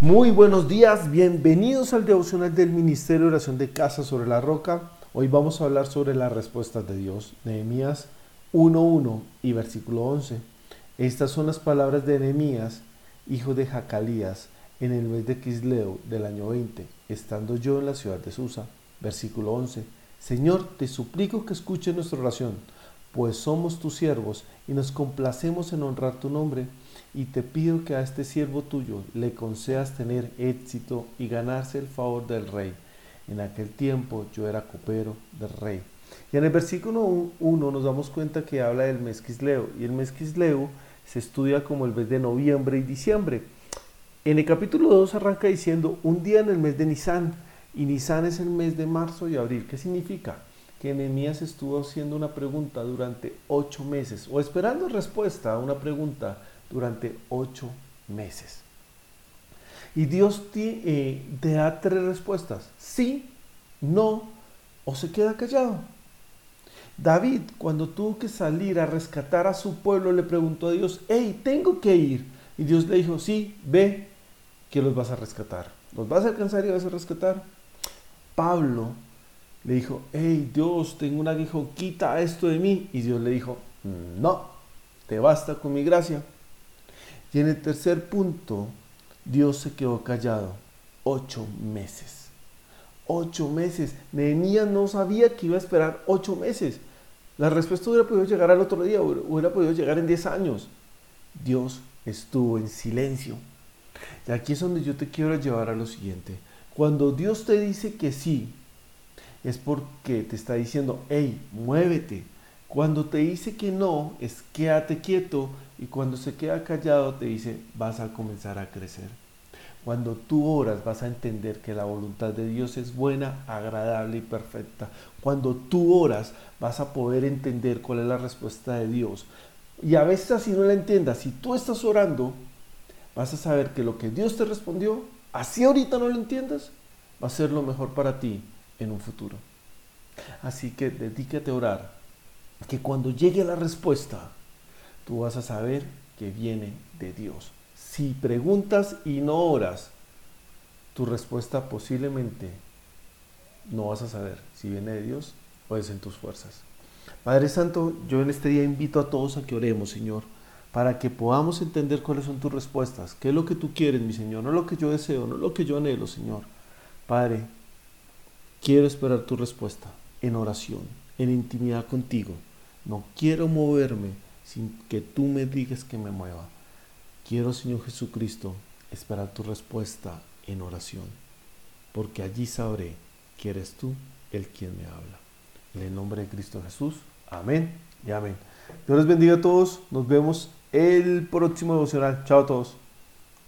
Muy buenos días, bienvenidos al devocional del Ministerio de Oración de Casa sobre la Roca. Hoy vamos a hablar sobre las respuestas de Dios. Nehemías 1.1 y versículo 11. Estas son las palabras de Nehemías, hijo de Jacalías, en el mes de Quisleo del año 20, estando yo en la ciudad de Susa. Versículo 11. Señor, te suplico que escuche nuestra oración, pues somos tus siervos y nos complacemos en honrar tu nombre y te pido que a este siervo tuyo le concedas tener éxito y ganarse el favor del rey. En aquel tiempo yo era copero del rey. Y en el versículo 1 nos damos cuenta que habla del mes Quisleo, y el mes Quisleo se estudia como el mes de noviembre y diciembre. En el capítulo 2 arranca diciendo un día en el mes de Nisan, y Nisan es el mes de marzo y abril. ¿Qué significa? Que Nehemías estuvo haciendo una pregunta durante ocho meses, o esperando respuesta a una pregunta durante ocho meses. Y Dios eh, te, da tres respuestas, sí, no, o se queda callado. David, cuando tuvo que salir a rescatar a su pueblo, le preguntó a Dios, hey, tengo que ir. Y Dios le dijo, sí, ve, que los vas a rescatar. ¿Los vas a alcanzar y vas a rescatar? Pablo le dijo, hey, Dios, tengo un aguijón, quita esto de mí. Y Dios le dijo, no, te basta con mi gracia. Y en el tercer punto, Dios se quedó callado ocho meses. Ocho meses. Nehemías no sabía que iba a esperar ocho meses. La respuesta hubiera podido llegar al otro día, hubiera podido llegar en diez años. Dios estuvo en silencio. Y aquí es donde yo te quiero llevar a lo siguiente. Cuando Dios te dice que sí, es porque te está diciendo, hey, muévete, cuando te dice que no, es quédate quieto y cuando se queda callado te dice vas a comenzar a crecer. Cuando tú oras vas a entender que la voluntad de Dios es buena, agradable y perfecta. Cuando tú oras vas a poder entender cuál es la respuesta de Dios. Y a veces así no la entiendas, si tú estás orando, vas a saber que lo que Dios te respondió, así ahorita no lo entiendas, va a ser lo mejor para ti en un futuro. Así que dedícate a orar que cuando llegue la respuesta, tú vas a saber que viene de Dios. Si preguntas y no oras, tu respuesta posiblemente no vas a saber si viene de Dios o es en tus fuerzas. Padre Santo, yo en este día invito a todos a que oremos, Señor, para que podamos entender cuáles son tus respuestas, qué es lo que tú quieres, mi Señor, no lo que yo deseo, no lo que yo anhelo, Señor. Padre, quiero esperar tu respuesta en oración, en intimidad contigo. No quiero moverme sin que tú me digas que me mueva. Quiero, Señor Jesucristo, esperar tu respuesta en oración, porque allí sabré que eres tú el quien me habla. En el nombre de Cristo Jesús, amén y amén. Dios les bendiga a todos. Nos vemos el próximo devocional. Chao a todos.